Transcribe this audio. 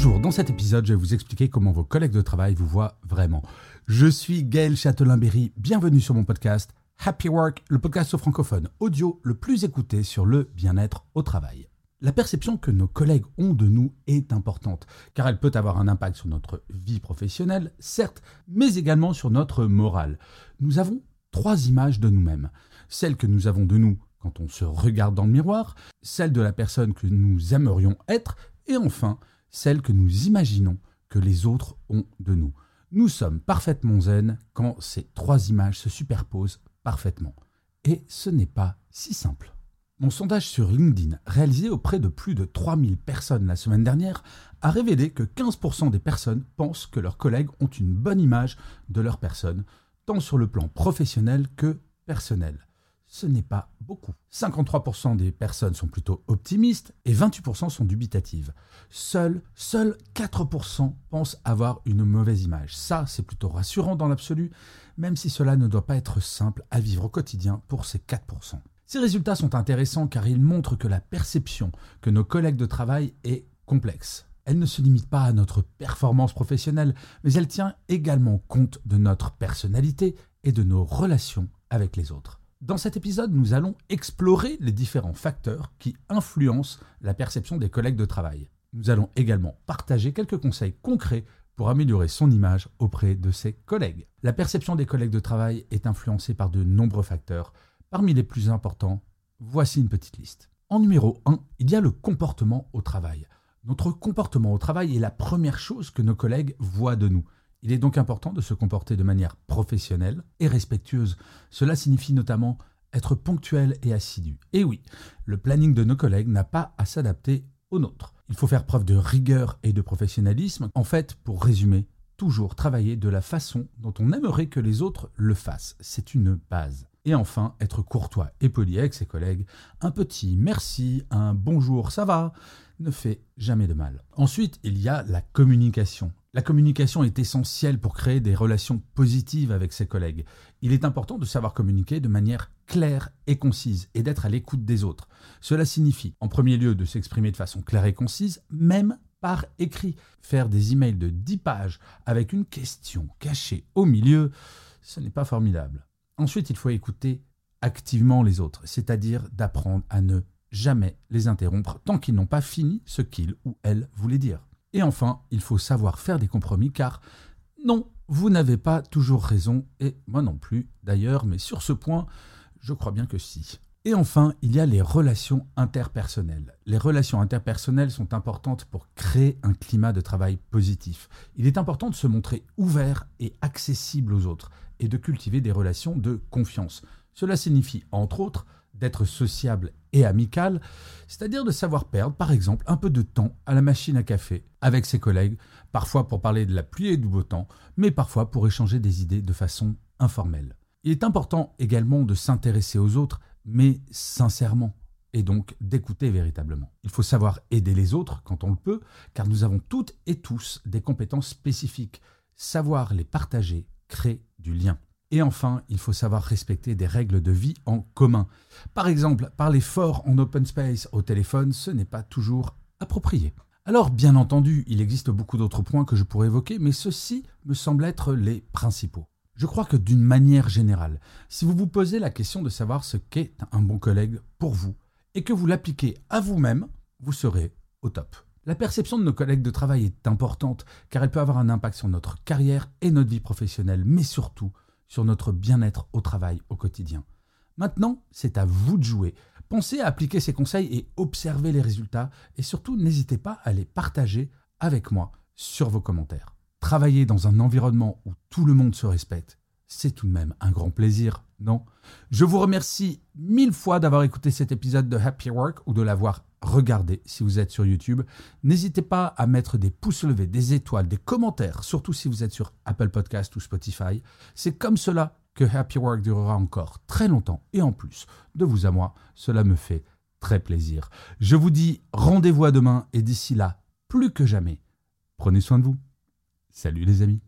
Bonjour, dans cet épisode, je vais vous expliquer comment vos collègues de travail vous voient vraiment. Je suis Gaël Châtelain-Berry, bienvenue sur mon podcast Happy Work, le podcast francophone audio le plus écouté sur le bien-être au travail. La perception que nos collègues ont de nous est importante, car elle peut avoir un impact sur notre vie professionnelle, certes, mais également sur notre morale. Nous avons trois images de nous-mêmes. Celle que nous avons de nous quand on se regarde dans le miroir, celle de la personne que nous aimerions être, et enfin celle que nous imaginons que les autres ont de nous. Nous sommes parfaitement zen quand ces trois images se superposent parfaitement. Et ce n'est pas si simple. Mon sondage sur LinkedIn, réalisé auprès de plus de 3000 personnes la semaine dernière, a révélé que 15% des personnes pensent que leurs collègues ont une bonne image de leur personne, tant sur le plan professionnel que personnel ce n'est pas beaucoup. 53% des personnes sont plutôt optimistes et 28% sont dubitatives. Seuls, seuls 4% pensent avoir une mauvaise image. Ça, c'est plutôt rassurant dans l'absolu, même si cela ne doit pas être simple à vivre au quotidien pour ces 4%. Ces résultats sont intéressants car ils montrent que la perception que nos collègues de travail est complexe. Elle ne se limite pas à notre performance professionnelle, mais elle tient également compte de notre personnalité et de nos relations avec les autres. Dans cet épisode, nous allons explorer les différents facteurs qui influencent la perception des collègues de travail. Nous allons également partager quelques conseils concrets pour améliorer son image auprès de ses collègues. La perception des collègues de travail est influencée par de nombreux facteurs. Parmi les plus importants, voici une petite liste. En numéro 1, il y a le comportement au travail. Notre comportement au travail est la première chose que nos collègues voient de nous. Il est donc important de se comporter de manière professionnelle et respectueuse. Cela signifie notamment être ponctuel et assidu. Et oui, le planning de nos collègues n'a pas à s'adapter au nôtre. Il faut faire preuve de rigueur et de professionnalisme. En fait, pour résumer, toujours travailler de la façon dont on aimerait que les autres le fassent. C'est une base. Et enfin, être courtois et poli avec ses collègues. Un petit merci, un bonjour, ça va, ne fait jamais de mal. Ensuite, il y a la communication. La communication est essentielle pour créer des relations positives avec ses collègues. Il est important de savoir communiquer de manière claire et concise et d'être à l'écoute des autres. Cela signifie, en premier lieu, de s'exprimer de façon claire et concise, même par écrit. Faire des emails de 10 pages avec une question cachée au milieu, ce n'est pas formidable. Ensuite, il faut écouter activement les autres, c'est-à-dire d'apprendre à ne jamais les interrompre tant qu'ils n'ont pas fini ce qu'ils ou elles voulaient dire. Et enfin, il faut savoir faire des compromis car non, vous n'avez pas toujours raison, et moi non plus d'ailleurs, mais sur ce point, je crois bien que si. Et enfin, il y a les relations interpersonnelles. Les relations interpersonnelles sont importantes pour créer un climat de travail positif. Il est important de se montrer ouvert et accessible aux autres, et de cultiver des relations de confiance. Cela signifie, entre autres, d'être sociable et amical, c'est-à-dire de savoir perdre, par exemple, un peu de temps à la machine à café avec ses collègues, parfois pour parler de la pluie et du beau temps, mais parfois pour échanger des idées de façon informelle. Il est important également de s'intéresser aux autres, mais sincèrement, et donc d'écouter véritablement. Il faut savoir aider les autres quand on le peut, car nous avons toutes et tous des compétences spécifiques. Savoir les partager crée du lien. Et enfin, il faut savoir respecter des règles de vie en commun. Par exemple, parler fort en open space au téléphone, ce n'est pas toujours approprié. Alors, bien entendu, il existe beaucoup d'autres points que je pourrais évoquer, mais ceux-ci me semblent être les principaux. Je crois que d'une manière générale, si vous vous posez la question de savoir ce qu'est un bon collègue pour vous, et que vous l'appliquez à vous-même, vous serez au top. La perception de nos collègues de travail est importante, car elle peut avoir un impact sur notre carrière et notre vie professionnelle, mais surtout sur notre bien-être au travail au quotidien. Maintenant, c'est à vous de jouer. Pensez à appliquer ces conseils et observez les résultats et surtout n'hésitez pas à les partager avec moi sur vos commentaires. Travailler dans un environnement où tout le monde se respecte, c'est tout de même un grand plaisir, non? Je vous remercie mille fois d'avoir écouté cet épisode de Happy Work ou de l'avoir regardé si vous êtes sur YouTube. N'hésitez pas à mettre des pouces levés, des étoiles, des commentaires, surtout si vous êtes sur Apple Podcast ou Spotify. C'est comme cela que Happy Work durera encore très longtemps et en plus, de vous à moi, cela me fait très plaisir. Je vous dis rendez-vous à demain et d'ici là, plus que jamais, prenez soin de vous. Salut les amis.